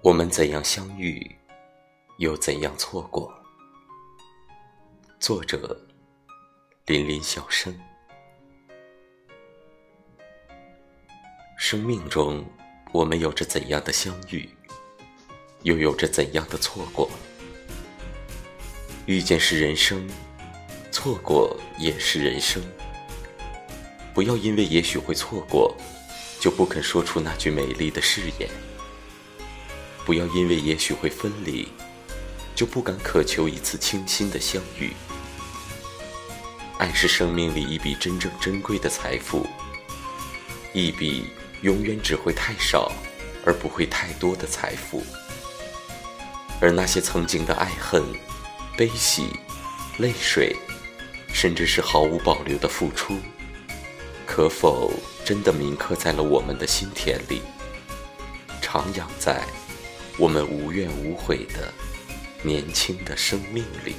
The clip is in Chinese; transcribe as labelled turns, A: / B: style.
A: 我们怎样相遇，又怎样错过？作者：林林小生。生命中，我们有着怎样的相遇，又有着怎样的错过？遇见是人生，错过也是人生。不要因为也许会错过，就不肯说出那句美丽的誓言。不要因为也许会分离，就不敢渴求一次清新的相遇。爱是生命里一笔真正珍贵的财富，一笔永远只会太少而不会太多的财富。而那些曾经的爱恨、悲喜、泪水，甚至是毫无保留的付出，可否真的铭刻在了我们的心田里，徜徉在？我们无怨无悔的年轻的生命里。